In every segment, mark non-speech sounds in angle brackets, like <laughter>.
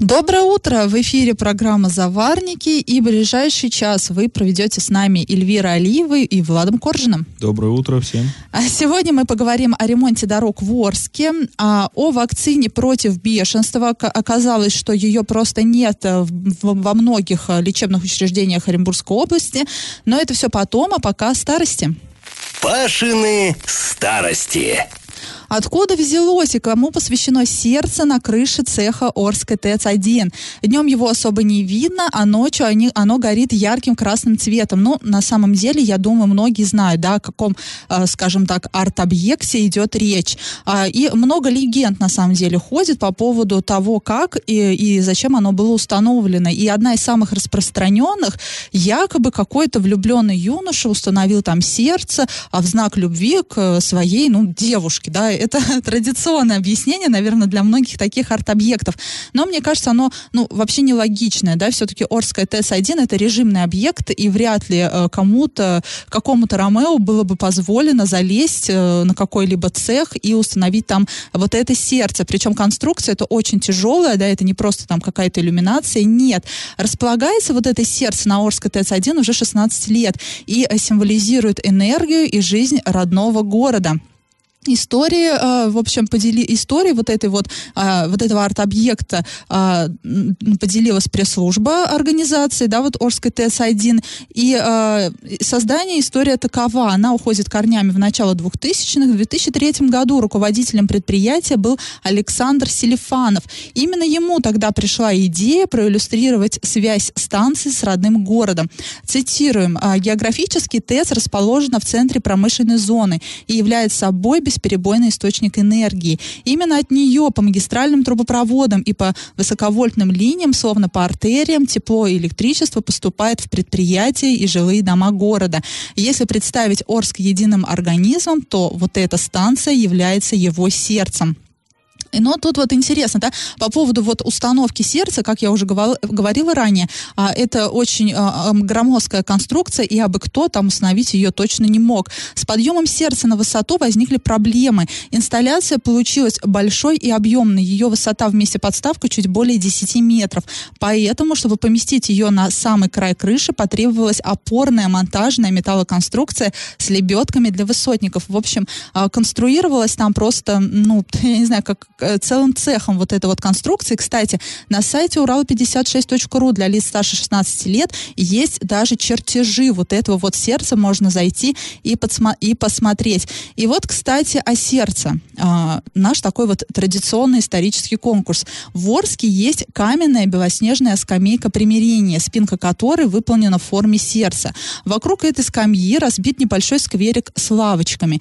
Доброе утро! В эфире программа «Заварники» и ближайший час вы проведете с нами Эльвира Алиевой и Владом Коржиным. Доброе утро всем. А сегодня мы поговорим о ремонте дорог в Орске, а, о вакцине против бешенства. Оказалось, что ее просто нет во многих лечебных учреждениях Оренбургской области, но это все потом, а пока старости. Пашины старости. Откуда взялось и кому посвящено сердце на крыше цеха Орской ТЭЦ-1? Днем его особо не видно, а ночью они, оно горит ярким красным цветом. Ну, на самом деле, я думаю, многие знают, да, о каком, э, скажем так, арт-объекте идет речь. А, и много легенд, на самом деле, ходит по поводу того, как и, и зачем оно было установлено. И одна из самых распространенных, якобы какой-то влюбленный юноша установил там сердце, а в знак любви к своей, ну, девушке, да, это <laughs> традиционное объяснение, наверное, для многих таких арт-объектов. Но мне кажется, оно ну, вообще нелогичное. Да? Все-таки Орская ТС-1 это режимный объект, и вряд ли э, кому-то, какому-то Ромео было бы позволено залезть э, на какой-либо цех и установить там вот это сердце. Причем конструкция это очень тяжелая, да, это не просто там какая-то иллюминация, нет. Располагается вот это сердце на Орской ТС-1 уже 16 лет и символизирует энергию и жизнь родного города истории, э, в общем, подели истории вот этой вот, э, вот этого арт-объекта э, поделилась пресс-служба организации, да, вот Орской ТС-1, и создание история такова, она уходит корнями в начало 2000-х, в 2003 году руководителем предприятия был Александр Селифанов. Именно ему тогда пришла идея проиллюстрировать связь станции с родным городом. Цитируем, географический ТЭС расположена в центре промышленной зоны и является собой бесперебойный источник энергии. Именно от нее по магистральным трубопроводам и по высоковольтным линиям, словно по артериям, тепло и электричество поступает в предприятия и жилые дома города. Если представить Орск единым организмом, то вот эта станция является его сердцем. Но тут вот интересно, да, по поводу вот установки сердца, как я уже говорила ранее, а, это очень а, громоздкая конструкция, и абы кто там установить ее точно не мог. С подъемом сердца на высоту возникли проблемы. Инсталляция получилась большой и объемной. Ее высота вместе подставкой чуть более 10 метров. Поэтому, чтобы поместить ее на самый край крыши, потребовалась опорная монтажная металлоконструкция с лебедками для высотников. В общем, а, конструировалась там просто, ну, <laughs> я не знаю, как целым цехом вот этой вот конструкции. Кстати, на сайте урал56.ру для лиц старше 16 лет есть даже чертежи вот этого вот сердца. Можно зайти и, подсма- и посмотреть. И вот, кстати, о сердце. А, наш такой вот традиционный исторический конкурс. В Орске есть каменная белоснежная скамейка примирения, спинка которой выполнена в форме сердца. Вокруг этой скамьи разбит небольшой скверик с лавочками.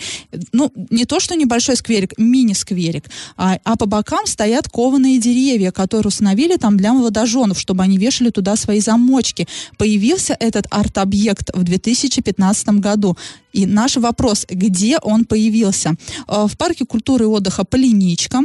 Ну, не то, что небольшой скверик, мини-скверик. А, а по бокам стоят кованые деревья, которые установили там для молодоженов, чтобы они вешали туда свои замочки. Появился этот арт-объект в 2015 году. И наш вопрос, где он появился? Э, в парке культуры и отдыха «Полиничка»,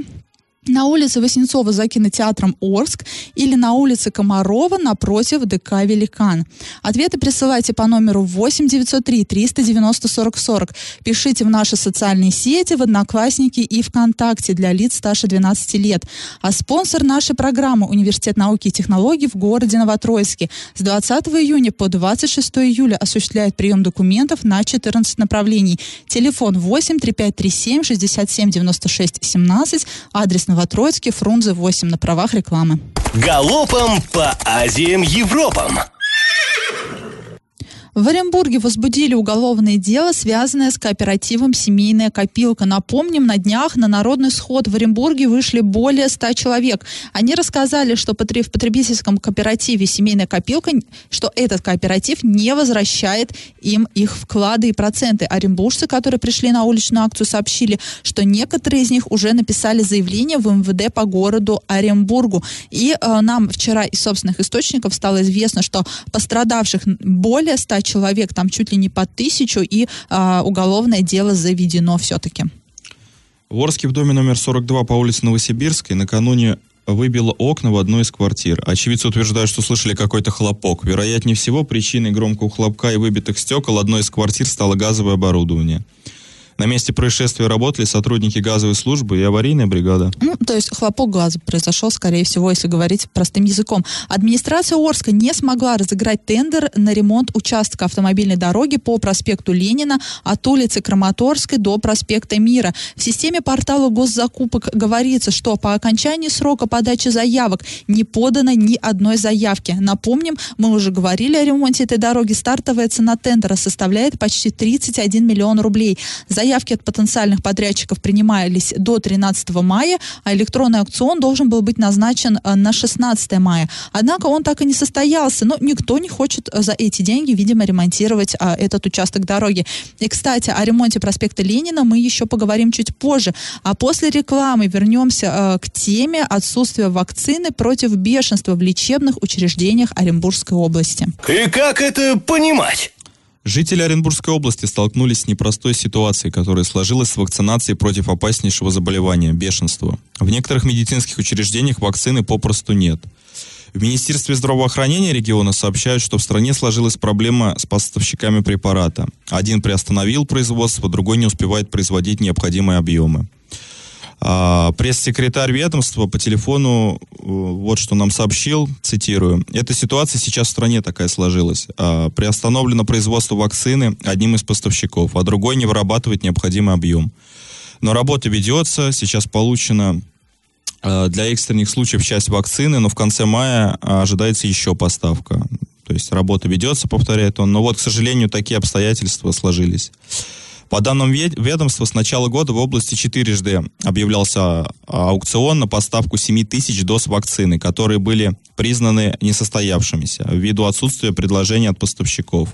на улице Васнецова за кинотеатром Орск или на улице Комарова напротив ДК «Великан». Ответы присылайте по номеру 8 903 390 40 40. Пишите в наши социальные сети, в Одноклассники и ВКонтакте для лиц старше 12 лет. А спонсор нашей программы Университет науки и технологий в городе Новотроицке с 20 июня по 26 июля осуществляет прием документов на 14 направлений. Телефон 8 3537 67 96 17, адрес Новотроицкий, Фрунзе 8 на правах рекламы. Галопом по Азиям Европам! В Оренбурге возбудили уголовное дело, связанное с кооперативом «Семейная копилка». Напомним, на днях на народный сход в Оренбурге вышли более 100 человек. Они рассказали, что в потребительском кооперативе «Семейная копилка», что этот кооператив не возвращает им их вклады и проценты. Оренбуржцы, которые пришли на уличную акцию, сообщили, что некоторые из них уже написали заявление в МВД по городу Оренбургу. И э, нам вчера из собственных источников стало известно, что пострадавших более 100 человек, там чуть ли не по тысячу, и а, уголовное дело заведено все-таки. В Орске в доме номер 42 по улице Новосибирской накануне выбило окна в одной из квартир. Очевидцы утверждают, что слышали какой-то хлопок. Вероятнее всего, причиной громкого хлопка и выбитых стекол одной из квартир стало газовое оборудование. На месте происшествия работали сотрудники газовой службы и аварийная бригада. Ну, то есть хлопок газа произошел, скорее всего, если говорить простым языком. Администрация Орска не смогла разыграть тендер на ремонт участка автомобильной дороги по проспекту Ленина от улицы Краматорской до проспекта Мира. В системе портала госзакупок говорится, что по окончании срока подачи заявок не подано ни одной заявки. Напомним, мы уже говорили о ремонте этой дороги. Стартовая цена тендера составляет почти 31 миллион рублей. За Заявки от потенциальных подрядчиков принимались до 13 мая, а электронный аукцион должен был быть назначен э, на 16 мая. Однако он так и не состоялся, но никто не хочет э, за эти деньги, видимо, ремонтировать а, этот участок дороги. И, кстати, о ремонте проспекта Ленина мы еще поговорим чуть позже. А после рекламы вернемся а, к теме отсутствия вакцины против бешенства в лечебных учреждениях Оренбургской области. И как это понимать? Жители Оренбургской области столкнулись с непростой ситуацией, которая сложилась с вакцинацией против опаснейшего заболевания – бешенства. В некоторых медицинских учреждениях вакцины попросту нет. В Министерстве здравоохранения региона сообщают, что в стране сложилась проблема с поставщиками препарата. Один приостановил производство, другой не успевает производить необходимые объемы. А, пресс-секретарь ведомства по телефону э, вот что нам сообщил, цитирую. Эта ситуация сейчас в стране такая сложилась. А, приостановлено производство вакцины одним из поставщиков, а другой не вырабатывает необходимый объем. Но работа ведется, сейчас получено а, для экстренных случаев часть вакцины, но в конце мая ожидается еще поставка. То есть работа ведется, повторяет он. Но вот, к сожалению, такие обстоятельства сложились. По данным ведомства, с начала года в области четырежды объявлялся а, аукцион на поставку 7 тысяч доз вакцины, которые были признаны несостоявшимися ввиду отсутствия предложений от поставщиков.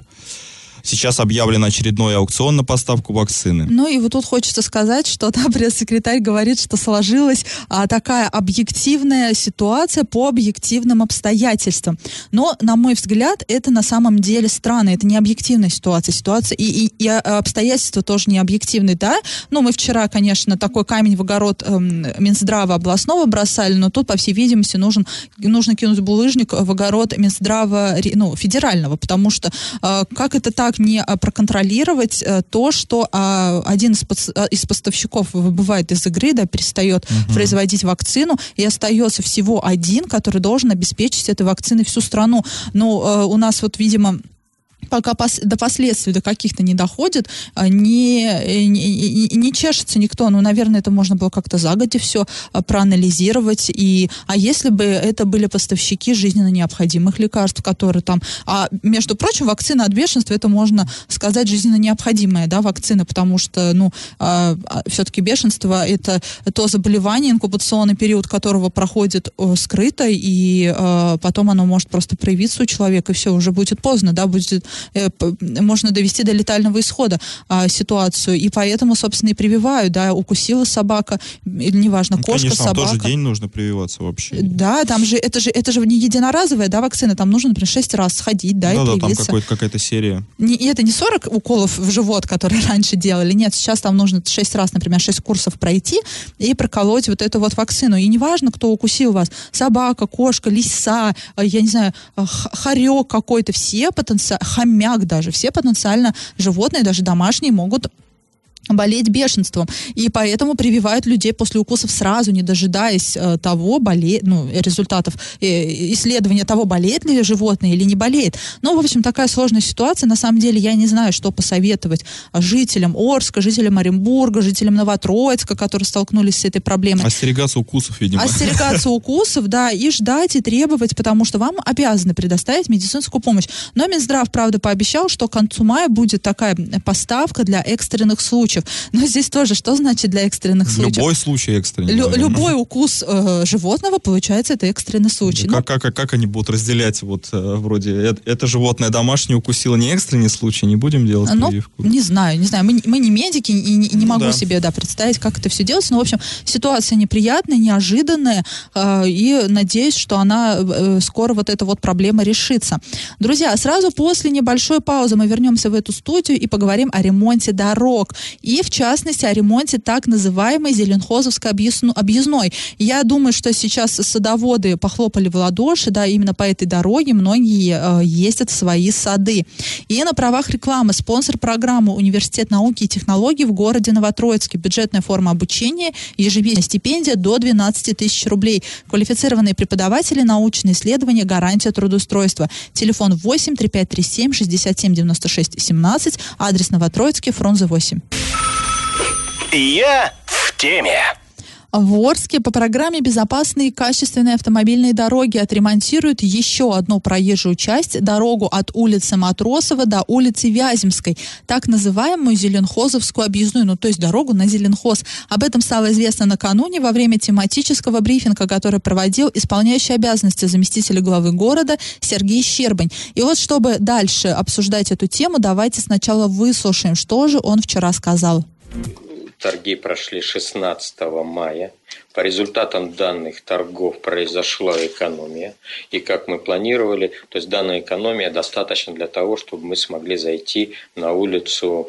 Сейчас объявлен очередной аукцион на поставку вакцины. Ну и вот тут хочется сказать, что да, <laughs> пресс-секретарь говорит, что сложилась а, такая объективная ситуация по объективным обстоятельствам. Но, на мой взгляд, это на самом деле странно. Это не объективная ситуация. Ситуация и, и, и обстоятельства тоже не объективные, да? Ну, мы вчера, конечно, такой камень в огород эм, Минздрава областного бросали, но тут, по всей видимости, нужен, нужно кинуть булыжник в огород Минздрава ну, федерального, потому что э, как это так никак не а, проконтролировать э, то, что а, один а, из поставщиков выбывает из игры, да, перестает угу. производить вакцину, и остается всего один, который должен обеспечить этой вакциной всю страну. Но э, у нас вот, видимо, пока пос, до последствий до каких-то не доходит, а, не, не, не, не чешется никто. Ну, наверное, это можно было как-то загоди все а, проанализировать. И, а если бы это были поставщики жизненно необходимых лекарств, которые там... А, между прочим, вакцина от бешенства, это можно сказать жизненно необходимая, да, вакцина, потому что, ну, а, все-таки бешенство это то заболевание, инкубационный период которого проходит о, скрыто, и а, потом оно может просто проявиться у человека, и все, уже будет поздно, да, будет э, можно довести до летального исхода э, ситуацию. И поэтому, собственно, и прививают, да, укусила собака, или неважно, ну, кошка, конечно, собака. тоже день нужно прививаться вообще. Да, там же, это же, это же не единоразовая, да, вакцина, там нужно, например, 6 раз сходить, да, да и да, привиться. там какая-то серия. Не, и это не 40 уколов в живот, которые <laughs> раньше делали, нет, сейчас там нужно 6 раз, например, 6 курсов пройти и проколоть вот эту вот вакцину. И неважно, кто укусил вас, собака, кошка, лиса, э, я не знаю, э, хорек какой-то, все потенциально, хомяк даже, все потенциально животные, даже домашние, могут болеть бешенством. И поэтому прививают людей после укусов сразу, не дожидаясь э, того, боле... ну, результатов э, исследования того, болеет ли животное или не болеет. Ну, в общем, такая сложная ситуация. На самом деле, я не знаю, что посоветовать жителям Орска, жителям Оренбурга, жителям Новотроицка, которые столкнулись с этой проблемой. Остерегаться укусов, видимо. Остерегаться <laughs> укусов, да, и ждать, и требовать, потому что вам обязаны предоставить медицинскую помощь. Но Минздрав, правда, пообещал, что к концу мая будет такая поставка для экстренных случаев случаев. Но здесь тоже, что значит для экстренных случаев? Любой случай экстренный. Лю- любой укус э, животного, получается, это экстренный случай. Как, ну, как, как они будут разделять? Вот э, вроде это, это животное домашнее укусило не экстренный случай, не будем делать ну, прививку? Не знаю, не знаю. Мы, мы не медики, и не, не ну, могу да. себе да, представить, как это все делается. Но, в общем, ситуация неприятная, неожиданная, э, и надеюсь, что она э, скоро вот эта вот проблема решится. Друзья, сразу после небольшой паузы мы вернемся в эту студию и поговорим о ремонте дорог. и, в частности, о ремонте так называемой Зеленхозовской объездной. Я думаю, что сейчас садоводы похлопали в ладоши, да, именно по этой дороге многие э, ездят в свои сады. И на правах рекламы спонсор программы Университет науки и технологий в городе Новотроицке. Бюджетная форма обучения, ежемесячная стипендия до 12 тысяч рублей. Квалифицированные преподаватели, научные исследования, гарантия трудоустройства. Телефон 8 3537 67 96 17, адрес Новотроицкий, Фрунзе 8. Я в теме. В Орске по программе «Безопасные и качественные автомобильные дороги» отремонтируют еще одну проезжую часть, дорогу от улицы Матросова до улицы Вяземской, так называемую Зеленхозовскую объездную, ну то есть дорогу на Зеленхоз. Об этом стало известно накануне во время тематического брифинга, который проводил исполняющий обязанности заместителя главы города Сергей Щербань. И вот чтобы дальше обсуждать эту тему, давайте сначала выслушаем, что же он вчера сказал. Торги прошли 16 мая. По результатам данных торгов произошла экономия. И как мы планировали, то есть данная экономия достаточно для того, чтобы мы смогли зайти на улицу,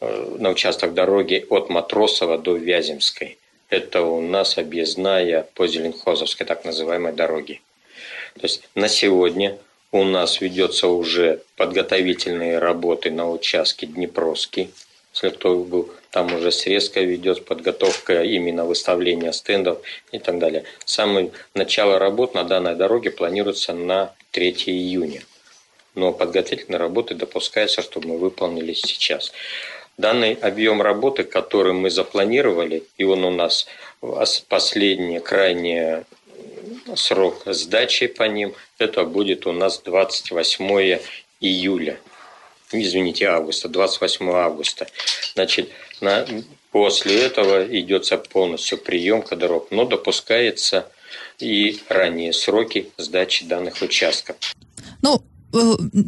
э, на участок дороги от Матросова до Вяземской. Это у нас объездная по Зеленхозовской так называемой дороге. То есть на сегодня у нас ведется уже подготовительные работы на участке Днепровский, кто был там уже срезка ведет, подготовка именно выставления стендов и так далее. Самое начало работ на данной дороге планируется на 3 июня. Но подготовительные работы допускается, чтобы мы выполнили сейчас. Данный объем работы, который мы запланировали, и он у нас последний, крайний срок сдачи по ним, это будет у нас 28 июля извините, августа, 28 августа. Значит, на, после этого идется полностью приемка дорог, но допускается и ранние сроки сдачи данных участков. Ну,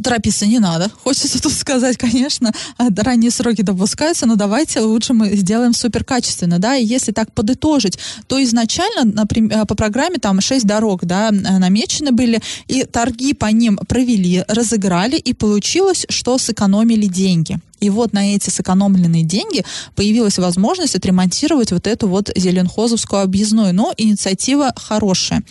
торопиться не надо. <laughs> Хочется тут сказать, конечно, а, ранние сроки допускаются, но давайте лучше мы сделаем супер качественно, да, и если так подытожить, то изначально например, э, по программе там 6 дорог, да, намечены были, и торги по ним провели, разыграли, и получилось, что сэкономили деньги. И вот на эти сэкономленные деньги появилась возможность отремонтировать вот эту вот Зеленхозовскую объездную. Но инициатива хорошая.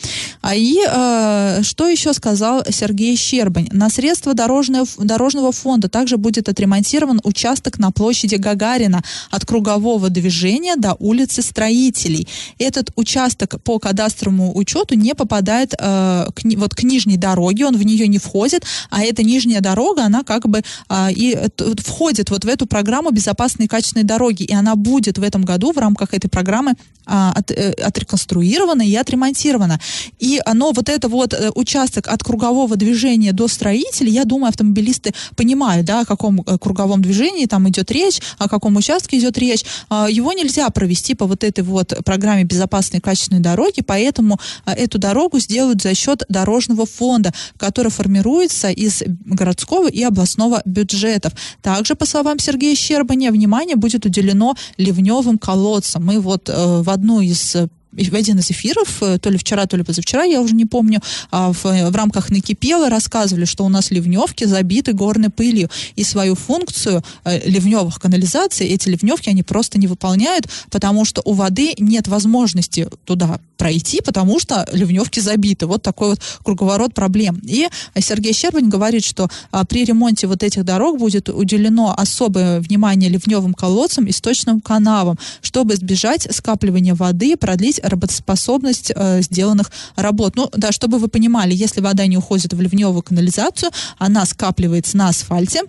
А и э, что еще сказал Сергей Щербань? На средства дорожного, дорожного фонда также будет отремонтирован участок на площади Гагарина от кругового движения до улицы Строителей. Этот участок по кадастровому учету не попадает э, к, вот к нижней дороге, он в нее не входит, а эта нижняя дорога, она как бы э, и входит входит вот в эту программу безопасной и качественной дороги, и она будет в этом году в рамках этой программы а, от, э, отреконструирована и отремонтирована. И оно, вот это вот э, участок от кругового движения до строителей, я думаю, автомобилисты понимают, да, о каком э, круговом движении там идет речь, о каком участке идет речь. А, его нельзя провести по вот этой вот программе безопасной и качественной дороги, поэтому а, эту дорогу сделают за счет дорожного фонда, который формируется из городского и областного бюджетов. Также, по словам Сергея Щербаня, внимание будет уделено ливневым колодцам. Мы вот э, в одну из э, в один из эфиров, э, то ли вчера, то ли позавчера, я уже не помню, а, в, в рамках «Накипело» рассказывали, что у нас ливневки забиты горной пылью, и свою функцию э, ливневых канализаций эти ливневки, они просто не выполняют, потому что у воды нет возможности туда пройти, потому что ливневки забиты. Вот такой вот круговорот проблем. И Сергей Щербань говорит, что а, при ремонте вот этих дорог будет уделено особое внимание ливневым колодцам и сточным канавам, чтобы избежать скапливания воды, продлить работоспособность э, сделанных работ. Ну, да, чтобы вы понимали, если вода не уходит в ливневую канализацию, она скапливается на асфальте,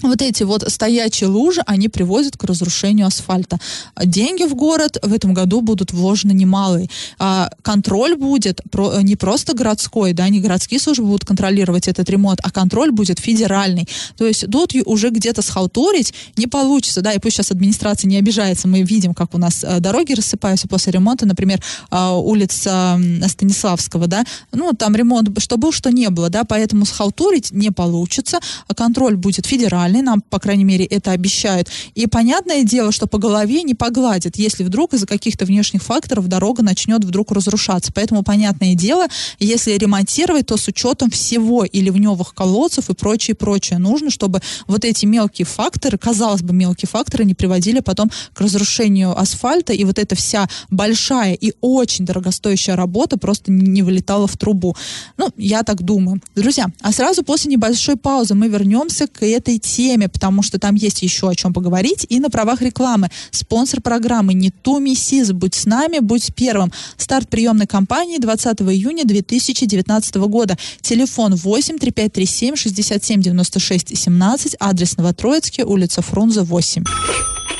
вот эти вот стоячие лужи, они приводят к разрушению асфальта. Деньги в город в этом году будут вложены немалые. А контроль будет не просто городской, да, не городские службы будут контролировать этот ремонт, а контроль будет федеральный. То есть тут уже где-то схалтурить не получится, да, и пусть сейчас администрация не обижается, мы видим, как у нас э, дороги рассыпаются после ремонта, например, э, улица Станиславского, да, ну, там ремонт, что был, что не было, да, поэтому схалтурить не получится, а контроль будет федеральный, нормальный, нам, по крайней мере, это обещают. И понятное дело, что по голове не погладят, если вдруг из-за каких-то внешних факторов дорога начнет вдруг разрушаться. Поэтому, понятное дело, если ремонтировать, то с учетом всего и ливневых колодцев и прочее, прочее. Нужно, чтобы вот эти мелкие факторы, казалось бы, мелкие факторы не приводили потом к разрушению асфальта, и вот эта вся большая и очень дорогостоящая работа просто не вылетала в трубу. Ну, я так думаю. Друзья, а сразу после небольшой паузы мы вернемся к этой теме, потому что там есть еще о чем поговорить. И на правах рекламы спонсор программы «Не ту миссис». Будь с нами, будь первым. Старт приемной кампании 20 июня 2019 года. Телефон 8 3537 67 96 17, адрес Новотроицкий, улица Фрунзе, 8.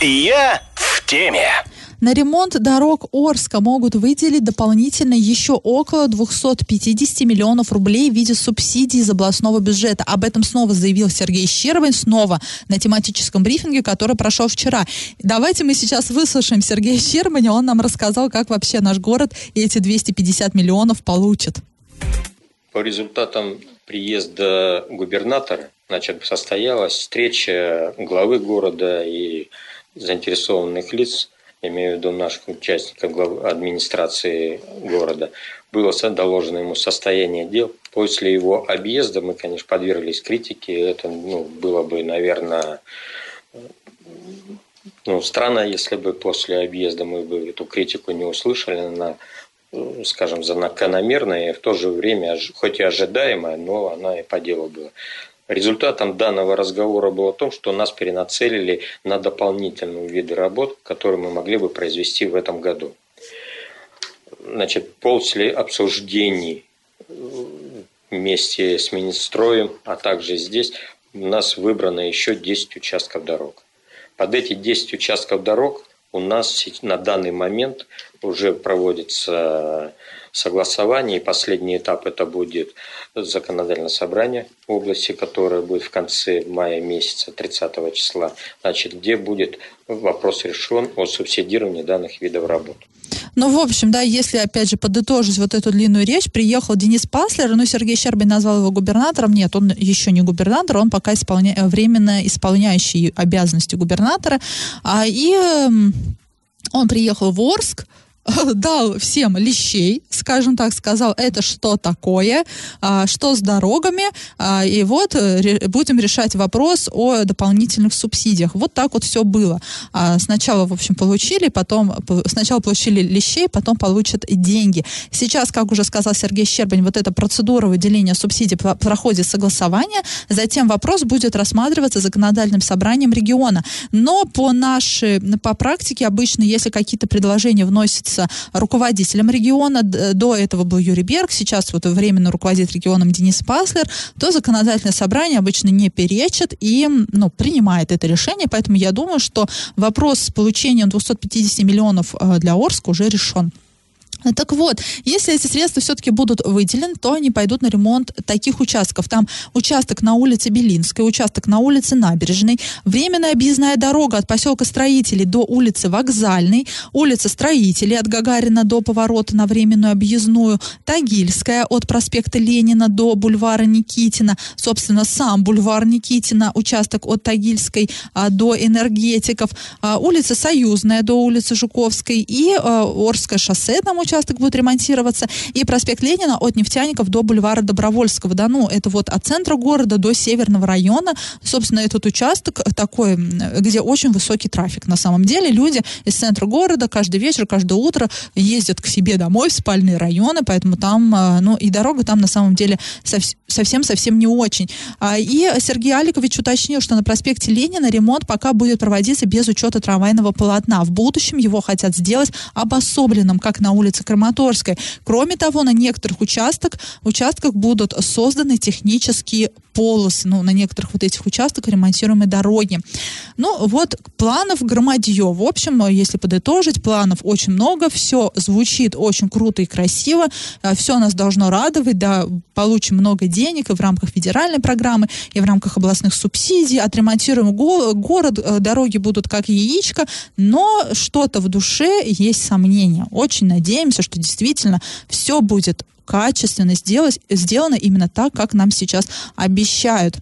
Я в теме. На ремонт дорог Орска могут выделить дополнительно еще около 250 миллионов рублей в виде субсидий из областного бюджета. Об этом снова заявил Сергей Щербань, снова на тематическом брифинге, который прошел вчера. Давайте мы сейчас выслушаем Сергея Щербаня. Он нам рассказал, как вообще наш город эти 250 миллионов получит. По результатам приезда губернатора значит, состоялась встреча главы города и заинтересованных лиц имею в виду наших участников администрации города, было доложено ему состояние дел. После его объезда мы, конечно, подверглись критике. Это ну, было бы, наверное, ну, странно, если бы после объезда мы бы эту критику не услышали. Она, скажем, закономерная и в то же время, хоть и ожидаемая, но она и по делу была. Результатом данного разговора было то, что нас перенацелили на дополнительные виды работ, которые мы могли бы произвести в этом году. Значит, после обсуждений вместе с Министроем, а также здесь, у нас выбрано еще 10 участков дорог. Под эти 10 участков дорог у нас на данный момент уже проводится согласование. И последний этап это будет законодательное собрание области, которое будет в конце мая месяца, 30 числа, значит, где будет вопрос решен о субсидировании данных видов работ. Ну, в общем, да, если, опять же, подытожить вот эту длинную речь, приехал Денис Паслер, ну, Сергей Щербин назвал его губернатором. Нет, он еще не губернатор, он пока исполня... временно исполняющий обязанности губернатора. А, и он приехал в Орск, <laughs> дал всем лещей, скажем так, сказал, это что такое, а, что с дорогами, а, и вот э, будем решать вопрос о дополнительных субсидиях. Вот так вот все было. А, сначала, в общем, получили, потом, сначала получили лещей, потом получат деньги. Сейчас, как уже сказал Сергей Щербань, вот эта процедура выделения субсидий проходит согласование, затем вопрос будет рассматриваться законодательным собранием региона. Но по нашей, по практике обычно, если какие-то предложения вносятся является руководителем региона. До этого был Юрий Берг, сейчас вот временно руководит регионом Денис Паслер, то законодательное собрание обычно не перечит и ну, принимает это решение. Поэтому я думаю, что вопрос с получением 250 миллионов э, для Орска уже решен. Так вот, если эти средства все-таки будут выделены, то они пойдут на ремонт таких участков. Там участок на улице Белинской, участок на улице Набережной, временная объездная дорога от поселка Строителей до улицы Вокзальной, улица Строителей от Гагарина до поворота на временную объездную, Тагильская от проспекта Ленина до бульвара Никитина, собственно, сам бульвар Никитина, участок от Тагильской а, до энергетиков, а, улица Союзная до улицы Жуковской и а, Орское шоссе, там участок участок будет ремонтироваться, и проспект Ленина от Нефтяников до бульвара Добровольского. Да, ну, это вот от центра города до северного района. Собственно, этот участок такой, где очень высокий трафик. На самом деле люди из центра города каждый вечер, каждое утро ездят к себе домой в спальные районы, поэтому там, э, ну, и дорога там на самом деле совсем-совсем не очень. А, и Сергей Аликович уточнил, что на проспекте Ленина ремонт пока будет проводиться без учета трамвайного полотна. В будущем его хотят сделать обособленным, как на улице улице Краматорской. Кроме того, на некоторых участках, участках будут созданы технические полосы, ну, на некоторых вот этих участках ремонтируемой дороги. Ну, вот планов громадье. В общем, если подытожить, планов очень много, все звучит очень круто и красиво, а, все нас должно радовать, да, получим много денег и в рамках федеральной программы, и в рамках областных субсидий, отремонтируем го- город, э, дороги будут как яичко, но что-то в душе есть сомнения. Очень надеемся, что действительно все будет качественно сделать, сделано именно так, как нам сейчас обещают.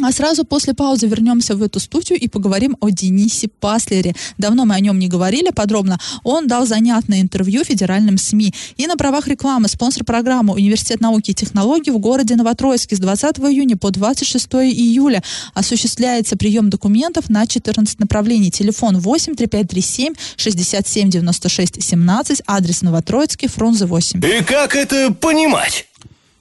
А сразу после паузы вернемся в эту студию и поговорим о Денисе Паслере. Давно мы о нем не говорили подробно. Он дал занятное интервью федеральным СМИ. И на правах рекламы спонсор программы Университет науки и технологий в городе Новотроицке с 20 июня по 26 июля осуществляется прием документов на 14 направлений. Телефон 8 3537 67 96 17, адрес Новотроицкий, Фрунзе 8. И как это понимать?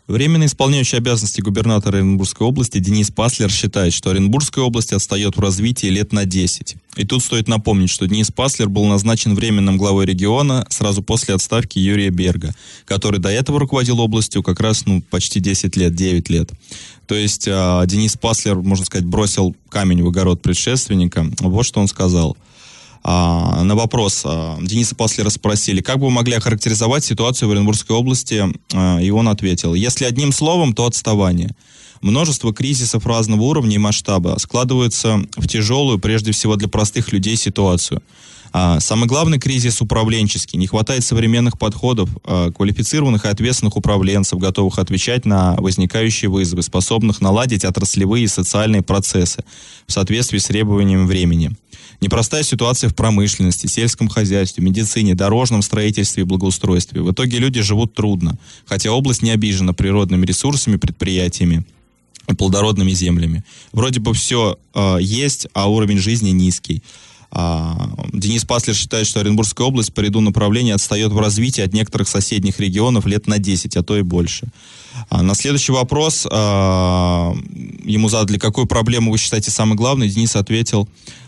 Временно исполняющий обязанности губернатора Оренбургской области Денис Паслер считает, что Оренбургская область отстает в развитии лет на 10. И тут стоит напомнить, что Денис Паслер был назначен временным главой региона сразу после отставки Юрия Берга, который до этого руководил областью как раз ну, почти 10 лет, 9 лет. То есть э, Денис Паслер, можно сказать, бросил камень в огород предшественника. Вот что он сказал. А, на вопрос а, Дениса Паслера спросили, как бы вы могли охарактеризовать ситуацию в Оренбургской области, а, и он ответил, если одним словом, то отставание. Множество кризисов разного уровня и масштаба складываются в тяжелую, прежде всего для простых людей, ситуацию. Самый главный кризис управленческий. Не хватает современных подходов, квалифицированных и ответственных управленцев, готовых отвечать на возникающие вызовы, способных наладить отраслевые и социальные процессы в соответствии с требованиями времени. Непростая ситуация в промышленности, сельском хозяйстве, медицине, дорожном строительстве и благоустройстве. В итоге люди живут трудно, хотя область не обижена природными ресурсами, предприятиями и плодородными землями. Вроде бы все э, есть, а уровень жизни низкий. А, Денис Паслер считает, что Оренбургская область по ряду направлений отстает в развитии от некоторых соседних регионов лет на 10, а то и больше. А на следующий вопрос а, ему задали, какую проблему вы считаете самой главной, Денис ответил,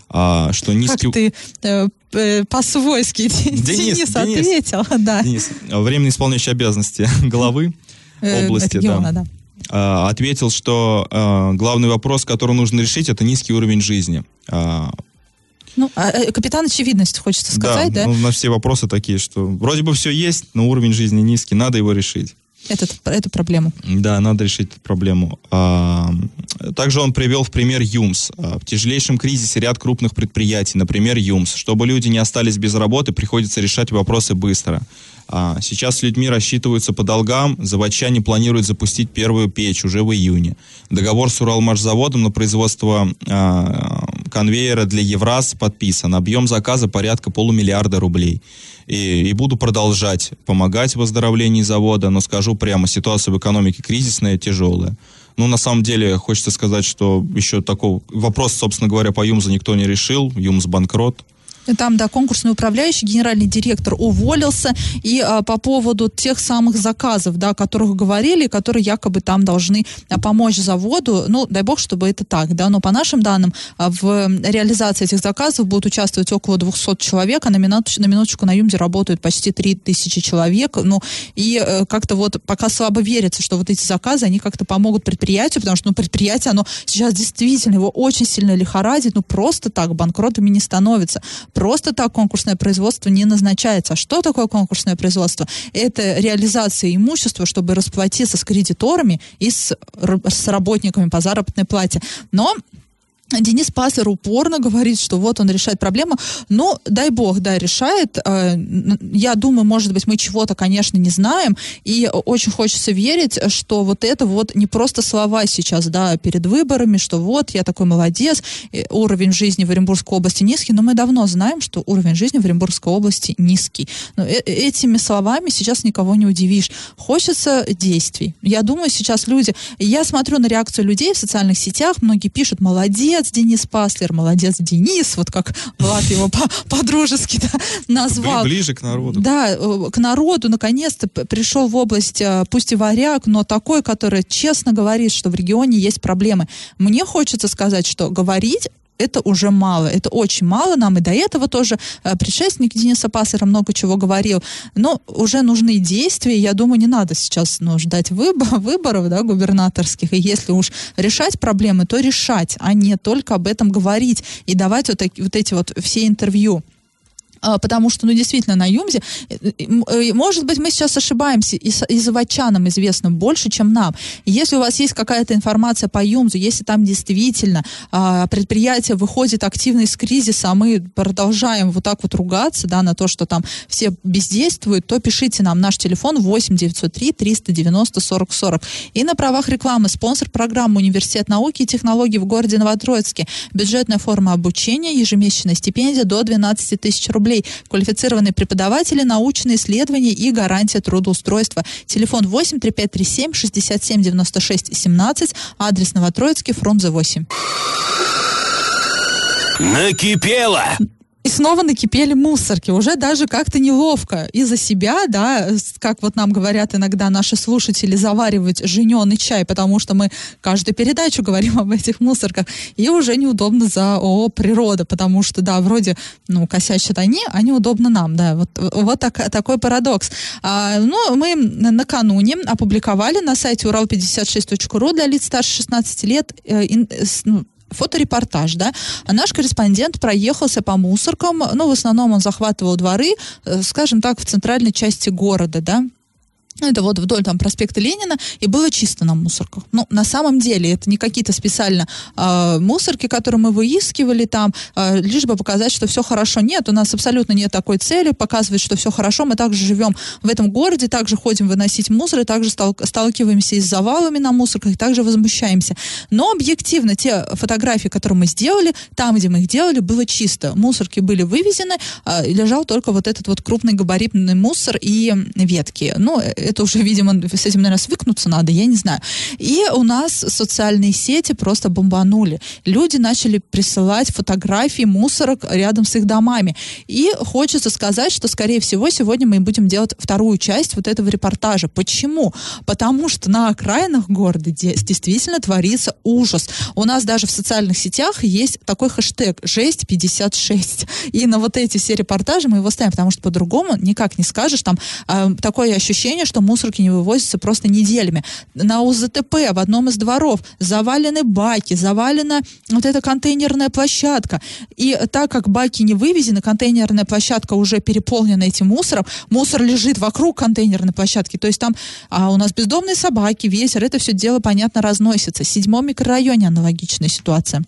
что низкий... Как ты э, э, по-свойски <laughs> Денис, Денис ответил. Да. Денис, временно исполняющий обязанности <laughs> главы Э, области, региона, да, да. ответил, что главный вопрос, который нужно решить, это низкий уровень жизни. Ну, а, э, капитан очевидность, хочется сказать, да? ну, на все вопросы такие, что вроде бы все есть, но уровень жизни низкий, надо его решить. Этот, эту проблему. Да, надо решить эту проблему. А, также он привел в пример ЮМС. А, В тяжелейшем кризисе ряд крупных предприятий, например, ЮМС. Чтобы люди не остались без работы, приходится решать вопросы быстро. А, Сейчас с людьми рассчитываются по долгам. Заводчане планируют запустить первую печь уже в июне. Договор с Уралмашзаводом на производство а, конвейера для Евраз подписан. Объем заказа порядка полумиллиарда рублей. И, и буду продолжать помогать в выздоровлении завода, но скажу прямо, ситуация в экономике кризисная, тяжелая. Ну, на самом деле, хочется сказать, что еще такого... Вопрос, собственно говоря, по ЮМЗу никто не решил. ЮМЗ банкрот. Там, да, конкурсный управляющий, генеральный директор уволился. И а, по поводу тех самых заказов, да, о которых говорили, которые якобы там должны а, помочь заводу, ну, дай бог, чтобы это так, да, но по нашим данным, а, в реализации этих заказов будут участвовать около 200 человек, а на, минут, на минуточку на Юмде работают почти 3000 человек, ну, и э, как-то вот пока слабо верится, что вот эти заказы, они как-то помогут предприятию, потому что, ну, предприятие, оно сейчас действительно его очень сильно лихорадит, ну, просто так банкротами не становится просто так конкурсное производство не назначается. А что такое конкурсное производство? Это реализация имущества, чтобы расплатиться с кредиторами и с, с работниками по заработной плате. Но Денис Паслер упорно говорит, что вот он решает проблему. Но, дай бог, да, решает. Э, Я думаю, может быть, мы чего-то, конечно, не знаем. И очень хочется верить, что вот это вот не просто слова сейчас, да, перед выборами, что вот, я такой молодец, и уровень жизни в Оренбургской области низкий, но мы давно знаем, что уровень жизни в Оренбургской области низкий. Но э- этими словами сейчас никого не удивишь. Хочется действий. Я думаю, сейчас люди... Я смотрю на реакцию людей в социальных сетях, многие пишут, молодец, Денис Паслер, молодец, Денис, вот как Влад его по- по-дружески да, назвал. Ближе к народу. Да, э, к народу наконец-то пришел в область, э, пусть и варяг, но такой, который честно говорит, что в регионе есть проблемы. Мне хочется сказать, что говорить это уже мало, это очень мало. Нам и до этого тоже э, предшественник Дениса Пассера много чего говорил. Но уже нужны действия. Я думаю, не надо сейчас ну, ждать выбор, <laughs> выборов да, губернаторских. И если уж решать проблемы, то решать, а не только об этом говорить и давать вот, вот эти вот все интервью. А, потому что, ну, действительно, на Юмзе, э, э, может быть, мы сейчас ошибаемся, и, и заводчанам известно больше, чем нам. Если у вас есть какая-то информация по Юмзу, если там действительно а, предприятие выходит активно из кризиса, а мы продолжаем вот так вот ругаться, да, на то, что там все бездействуют, то пишите нам наш телефон 8 903 390 40 40. И на правах рекламы спонсор программы Университет науки и технологий в городе Новотроицке. Бюджетная форма обучения, ежемесячная стипендия до 12 тысяч рублей рублей. Квалифицированные преподаватели, научные исследования и гарантия трудоустройства. Телефон 8 3537 67 96 17. Адрес Новотроицкий, Фрунзе 8. Накипело! И снова накипели мусорки. Уже даже как-то неловко из-за себя, да, как вот нам говорят иногда наши слушатели, заваривать жененый чай, потому что мы каждую передачу говорим об этих мусорках. И уже неудобно за ООО «Природа», потому что, да, вроде, ну, косячат они, а неудобно нам, да. Вот, вот так, такой парадокс. А, ну, мы накануне опубликовали на сайте урал56.ру для лиц старше 16 лет э, э, ну, фоторепортаж, да, а наш корреспондент проехался по мусоркам, ну, в основном он захватывал дворы, э, скажем так, в центральной части города, да, это вот вдоль там проспекта Ленина, и было чисто на мусорках. Ну, на самом деле, это не какие-то специально э, мусорки, которые мы выискивали там, э, лишь бы показать, что все хорошо. Нет, у нас абсолютно нет такой цели показывать, что все хорошо. Мы также живем в этом городе, также ходим выносить мусор, и также стал, сталкиваемся и с завалами на мусорках, и также возмущаемся. Но объективно, те фотографии, которые мы сделали, там, где мы их делали, было чисто. Мусорки были вывезены, э, лежал только вот этот вот крупный габаритный мусор и ветки. Ну, это уже, видимо, с этим, наверное, свыкнуться надо, я не знаю. И у нас социальные сети просто бомбанули. Люди начали присылать фотографии мусорок рядом с их домами. И хочется сказать, что, скорее всего, сегодня мы будем делать вторую часть вот этого репортажа. Почему? Потому что на окраинах города действительно творится ужас. У нас даже в социальных сетях есть такой хэштег «Жесть 56». И на вот эти все репортажи мы его ставим, потому что по-другому никак не скажешь. Там э, такое ощущение, что что мусорки не вывозятся просто неделями. На УЗТП в одном из дворов завалены баки, завалена вот эта контейнерная площадка. И так как баки не вывезены, контейнерная площадка уже переполнена этим мусором, мусор лежит вокруг контейнерной площадки. То есть там а у нас бездомные собаки, ветер, это все дело, понятно, разносится. В седьмом микрорайоне аналогичная ситуация.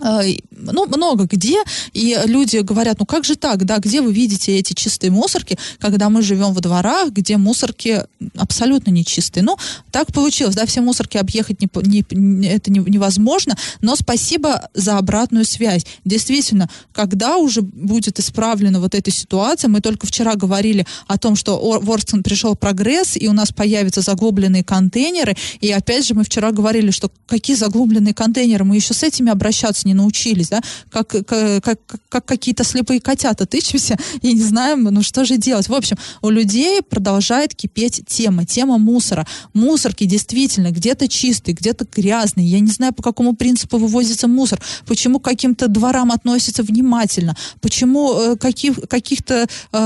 А, ну, много где, и люди говорят, ну как же так, да, где вы видите эти чистые мусорки, когда мы живем во дворах, где мусорки абсолютно не чистые. Ну, так получилось, да, все мусорки объехать не, не, это не, невозможно, но спасибо за обратную связь. Действительно, когда уже будет исправлена вот эта ситуация, мы только вчера говорили о том, что в Орстон пришел прогресс, и у нас появятся заглубленные контейнеры, и опять же мы вчера говорили, что какие заглубленные контейнеры, мы еще с этими обращаться не научились, да, как, как, как, как какие-то слепые котята тычемся и не знаем, ну что же делать. В общем, у людей продолжает кипеть тема, тема мусора. Мусорки действительно где-то чистые, где-то грязные. Я не знаю, по какому принципу вывозится мусор, почему к каким-то дворам относятся внимательно, почему э, каких, каких-то э,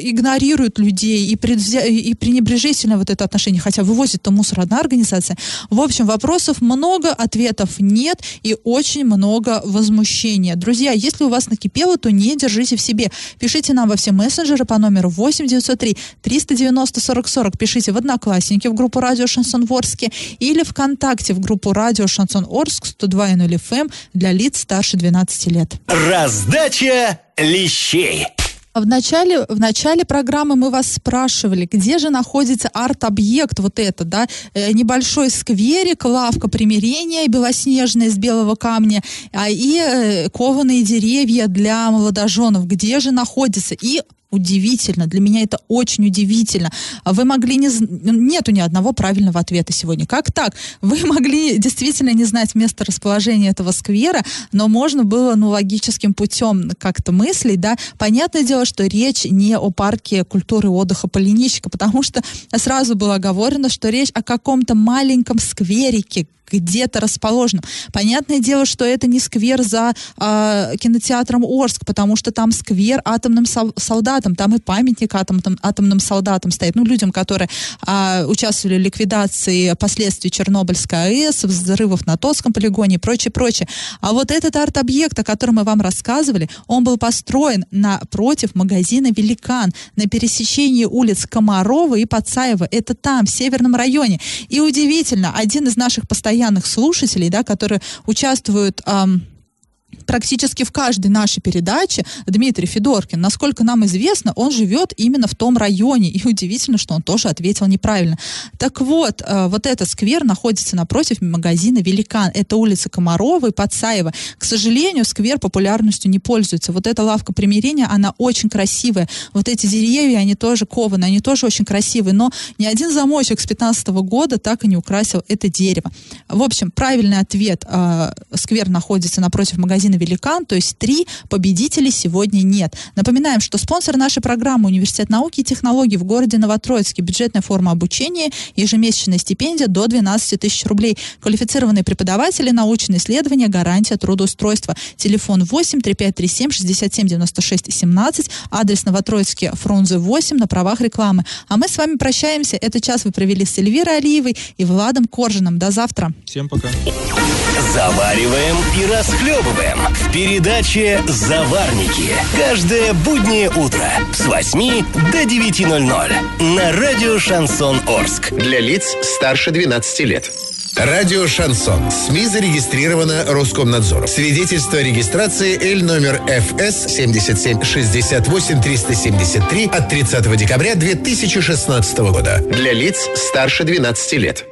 игнорируют людей и, предвзя... и пренебрежительно вот это отношение, хотя вывозит-то мусор одна организация. В общем, вопросов много, ответов нет и очень много много возмущения. Друзья, если у вас накипело, то не держите в себе. Пишите нам во все мессенджеры по номеру 8 903 390 40 40. Пишите в Одноклассники в группу Радио Шансон Ворске или ВКонтакте в группу Радио Шансон Орск 102.0 FM эм для лиц старше 12 лет. Раздача лещей. В начале, в начале программы мы вас спрашивали, где же находится арт-объект вот это, да, э, небольшой скверик, лавка примирения белоснежная из белого камня, а, и э, кованые деревья для молодоженов, где же находится, и удивительно. Для меня это очень удивительно. Вы могли не... Нету ни одного правильного ответа сегодня. Как так? Вы <laughs> могли действительно не знать место расположения этого сквера, но можно было, ну, логическим путем как-то мыслить, да. Понятное дело, что речь не о парке культуры отдыха Полиничка, потому что сразу было оговорено, что речь о каком-то маленьком скверике, где-то расположенном. Понятное дело, что это не сквер за э, кинотеатром Орск, потому что там сквер атомным солдатам, там и памятник атомным, атомным солдатам стоит, ну, людям, которые э, участвовали в ликвидации последствий Чернобыльской АЭС, взрывов на Тотском полигоне и прочее, прочее. А вот этот арт-объект, о котором мы вам рассказывали, он был построен напротив магазина «Великан» на пересечении улиц Комарова и Пацаева. Это там, в Северном районе. И удивительно, один из наших постоянных слушателей, да, которые участвуют... Эм, практически в каждой нашей передаче Дмитрий Федоркин. Насколько нам известно, он живет именно в том районе. И удивительно, что он тоже ответил неправильно. Так вот, э, вот этот сквер находится напротив магазина «Великан». Это улица Комарова и Подсаева. К сожалению, сквер популярностью не пользуется. Вот эта лавка примирения, она очень красивая. Вот эти деревья, они тоже кованы, они тоже очень красивые. Но ни один замочек с 15 года так и не украсил это дерево. В общем, правильный ответ. Э, сквер находится напротив магазина магазина «Великан», то есть три победителей сегодня нет. Напоминаем, что спонсор нашей программы Университет науки и технологий в городе Новотроицке. Бюджетная форма обучения, ежемесячная стипендия до 12 тысяч рублей. Квалифицированные преподаватели, научные исследования, гарантия трудоустройства. Телефон 8 3537 67 96 17. Адрес Новотроицкий, Фрунзе 8 на правах рекламы. А мы с вами прощаемся. Этот час вы провели с Эльвирой Алиевой и Владом Коржиным. До завтра. Всем пока. Завариваем и расхлебываем в передаче «Заварники». Каждое буднее утро с 8 до 9.00 на радио «Шансон Орск». Для лиц старше 12 лет. Радио «Шансон». СМИ зарегистрировано Роскомнадзором. Свидетельство о регистрации Л номер ФС 77 68 373 от 30 декабря 2016 года. Для лиц старше 12 лет.